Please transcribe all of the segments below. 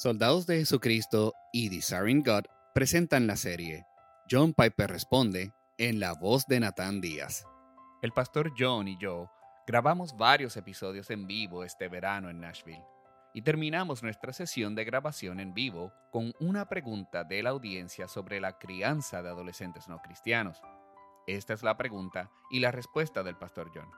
Soldados de Jesucristo y Desiring God presentan la serie. John Piper responde en la voz de Nathan Díaz. El pastor John y yo grabamos varios episodios en vivo este verano en Nashville y terminamos nuestra sesión de grabación en vivo con una pregunta de la audiencia sobre la crianza de adolescentes no cristianos. Esta es la pregunta y la respuesta del pastor John.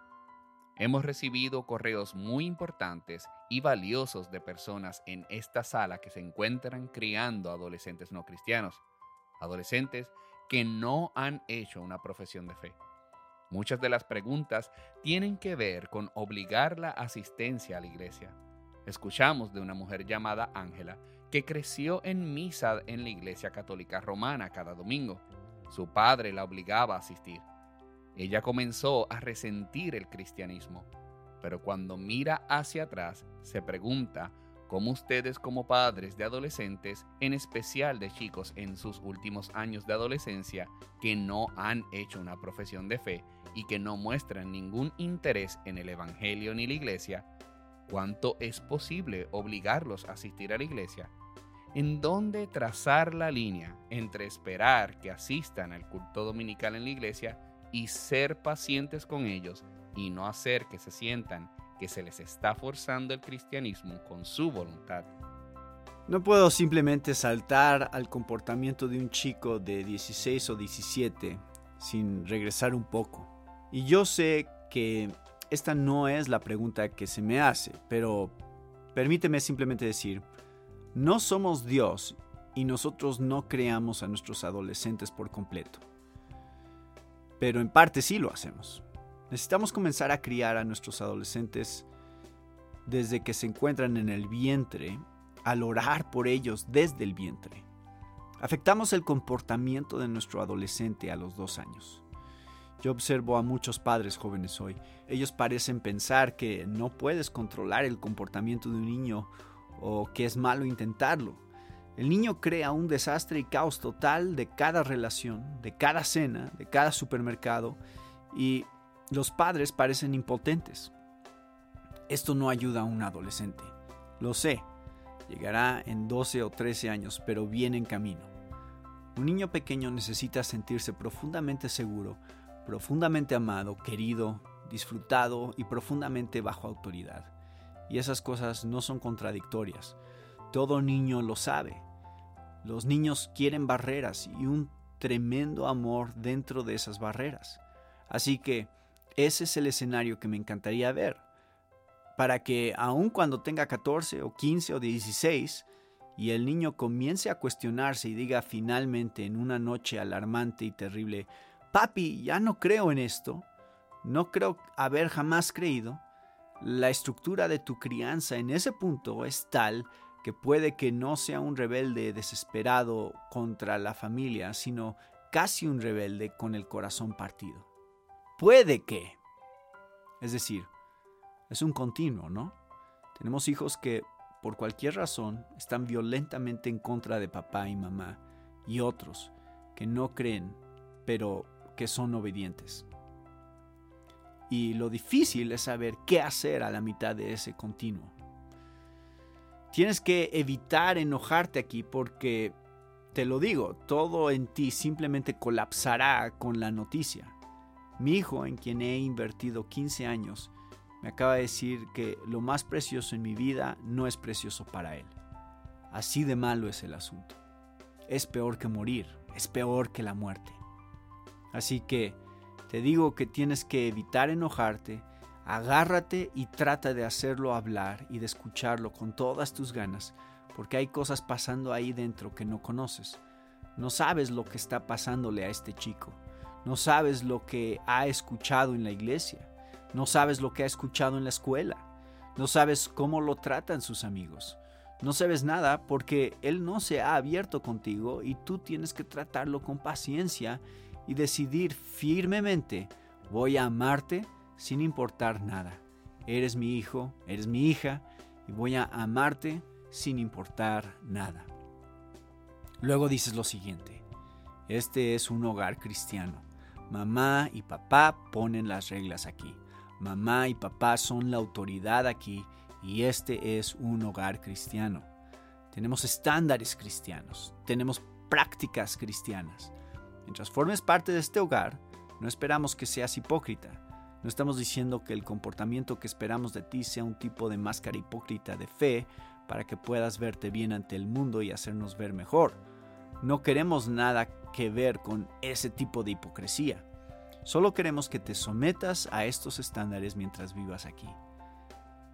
Hemos recibido correos muy importantes y valiosos de personas en esta sala que se encuentran criando adolescentes no cristianos, adolescentes que no han hecho una profesión de fe. Muchas de las preguntas tienen que ver con obligar la asistencia a la iglesia. Escuchamos de una mujer llamada Ángela que creció en misa en la iglesia católica romana cada domingo. Su padre la obligaba a asistir. Ella comenzó a resentir el cristianismo, pero cuando mira hacia atrás se pregunta cómo ustedes como padres de adolescentes, en especial de chicos en sus últimos años de adolescencia, que no han hecho una profesión de fe y que no muestran ningún interés en el Evangelio ni la iglesia, cuánto es posible obligarlos a asistir a la iglesia en dónde trazar la línea entre esperar que asistan al culto dominical en la iglesia y ser pacientes con ellos y no hacer que se sientan que se les está forzando el cristianismo con su voluntad. No puedo simplemente saltar al comportamiento de un chico de 16 o 17 sin regresar un poco. Y yo sé que esta no es la pregunta que se me hace, pero permíteme simplemente decir, no somos Dios y nosotros no creamos a nuestros adolescentes por completo pero en parte sí lo hacemos. Necesitamos comenzar a criar a nuestros adolescentes desde que se encuentran en el vientre, al orar por ellos desde el vientre. Afectamos el comportamiento de nuestro adolescente a los dos años. Yo observo a muchos padres jóvenes hoy. Ellos parecen pensar que no puedes controlar el comportamiento de un niño o que es malo intentarlo. El niño crea un desastre y caos total de cada relación, de cada cena, de cada supermercado y los padres parecen impotentes. Esto no ayuda a un adolescente. Lo sé. Llegará en 12 o 13 años, pero viene en camino. Un niño pequeño necesita sentirse profundamente seguro, profundamente amado, querido, disfrutado y profundamente bajo autoridad. Y esas cosas no son contradictorias. Todo niño lo sabe. Los niños quieren barreras y un tremendo amor dentro de esas barreras. Así que ese es el escenario que me encantaría ver. Para que aun cuando tenga 14 o 15 o 16 y el niño comience a cuestionarse y diga finalmente en una noche alarmante y terrible, papi, ya no creo en esto, no creo haber jamás creído, la estructura de tu crianza en ese punto es tal que puede que no sea un rebelde desesperado contra la familia, sino casi un rebelde con el corazón partido. Puede que. Es decir, es un continuo, ¿no? Tenemos hijos que por cualquier razón están violentamente en contra de papá y mamá y otros que no creen, pero que son obedientes. Y lo difícil es saber qué hacer a la mitad de ese continuo. Tienes que evitar enojarte aquí porque, te lo digo, todo en ti simplemente colapsará con la noticia. Mi hijo, en quien he invertido 15 años, me acaba de decir que lo más precioso en mi vida no es precioso para él. Así de malo es el asunto. Es peor que morir, es peor que la muerte. Así que te digo que tienes que evitar enojarte Agárrate y trata de hacerlo hablar y de escucharlo con todas tus ganas, porque hay cosas pasando ahí dentro que no conoces. No sabes lo que está pasándole a este chico. No sabes lo que ha escuchado en la iglesia. No sabes lo que ha escuchado en la escuela. No sabes cómo lo tratan sus amigos. No sabes nada porque él no se ha abierto contigo y tú tienes que tratarlo con paciencia y decidir firmemente, voy a amarte sin importar nada. Eres mi hijo, eres mi hija y voy a amarte sin importar nada. Luego dices lo siguiente, este es un hogar cristiano. Mamá y papá ponen las reglas aquí. Mamá y papá son la autoridad aquí y este es un hogar cristiano. tenemos estándares cristianos, tenemos prácticas cristianas. Mientras formes parte de este hogar, no esperamos que seas hipócrita. No estamos diciendo que el comportamiento que esperamos de ti sea un tipo de máscara hipócrita de fe para que puedas verte bien ante el mundo y hacernos ver mejor. No queremos nada que ver con ese tipo de hipocresía. Solo queremos que te sometas a estos estándares mientras vivas aquí.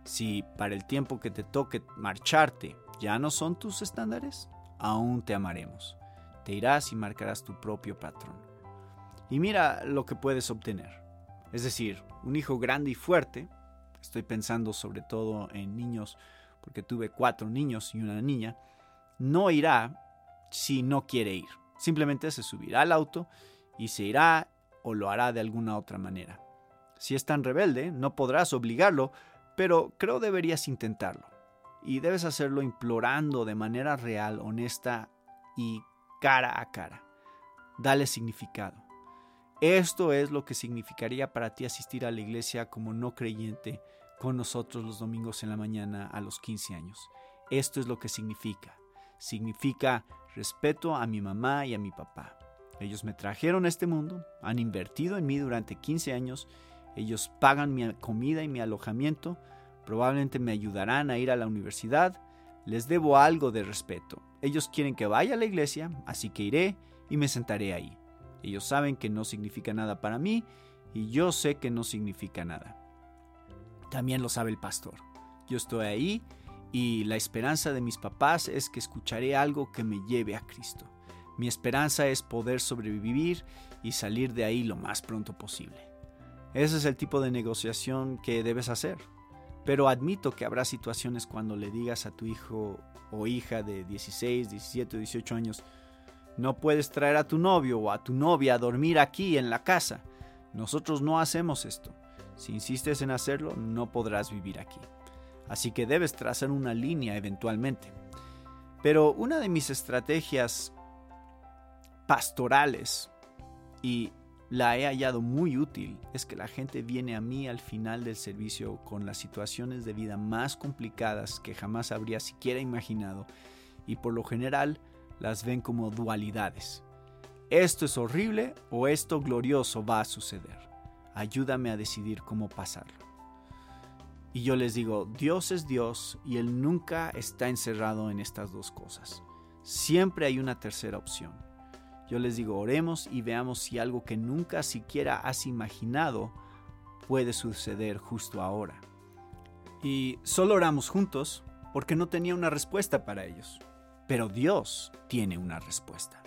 Si para el tiempo que te toque marcharte ya no son tus estándares, aún te amaremos. Te irás y marcarás tu propio patrón. Y mira lo que puedes obtener. Es decir, un hijo grande y fuerte, estoy pensando sobre todo en niños, porque tuve cuatro niños y una niña, no irá si no quiere ir. Simplemente se subirá al auto y se irá o lo hará de alguna otra manera. Si es tan rebelde, no podrás obligarlo, pero creo deberías intentarlo. Y debes hacerlo implorando de manera real, honesta y cara a cara. Dale significado. Esto es lo que significaría para ti asistir a la iglesia como no creyente con nosotros los domingos en la mañana a los 15 años. Esto es lo que significa. Significa respeto a mi mamá y a mi papá. Ellos me trajeron a este mundo, han invertido en mí durante 15 años, ellos pagan mi comida y mi alojamiento, probablemente me ayudarán a ir a la universidad, les debo algo de respeto. Ellos quieren que vaya a la iglesia, así que iré y me sentaré ahí. Ellos saben que no significa nada para mí y yo sé que no significa nada. También lo sabe el pastor. Yo estoy ahí y la esperanza de mis papás es que escucharé algo que me lleve a Cristo. Mi esperanza es poder sobrevivir y salir de ahí lo más pronto posible. Ese es el tipo de negociación que debes hacer. Pero admito que habrá situaciones cuando le digas a tu hijo o hija de 16, 17 o 18 años, no puedes traer a tu novio o a tu novia a dormir aquí en la casa. Nosotros no hacemos esto. Si insistes en hacerlo, no podrás vivir aquí. Así que debes trazar una línea eventualmente. Pero una de mis estrategias pastorales, y la he hallado muy útil, es que la gente viene a mí al final del servicio con las situaciones de vida más complicadas que jamás habría siquiera imaginado, y por lo general las ven como dualidades. Esto es horrible o esto glorioso va a suceder ayúdame a decidir cómo pasarlo. Y yo les digo, Dios es Dios y Él nunca está encerrado en estas dos cosas. Siempre hay una tercera opción. Yo les digo, oremos y veamos si algo que nunca siquiera has imaginado puede suceder justo ahora. Y solo oramos juntos porque no tenía una respuesta para ellos. Pero Dios tiene una respuesta.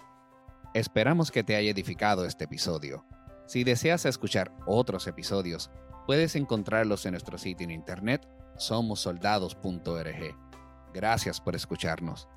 Esperamos que te haya edificado este episodio. Si deseas escuchar otros episodios, puedes encontrarlos en nuestro sitio en internet somosoldados.org. Gracias por escucharnos.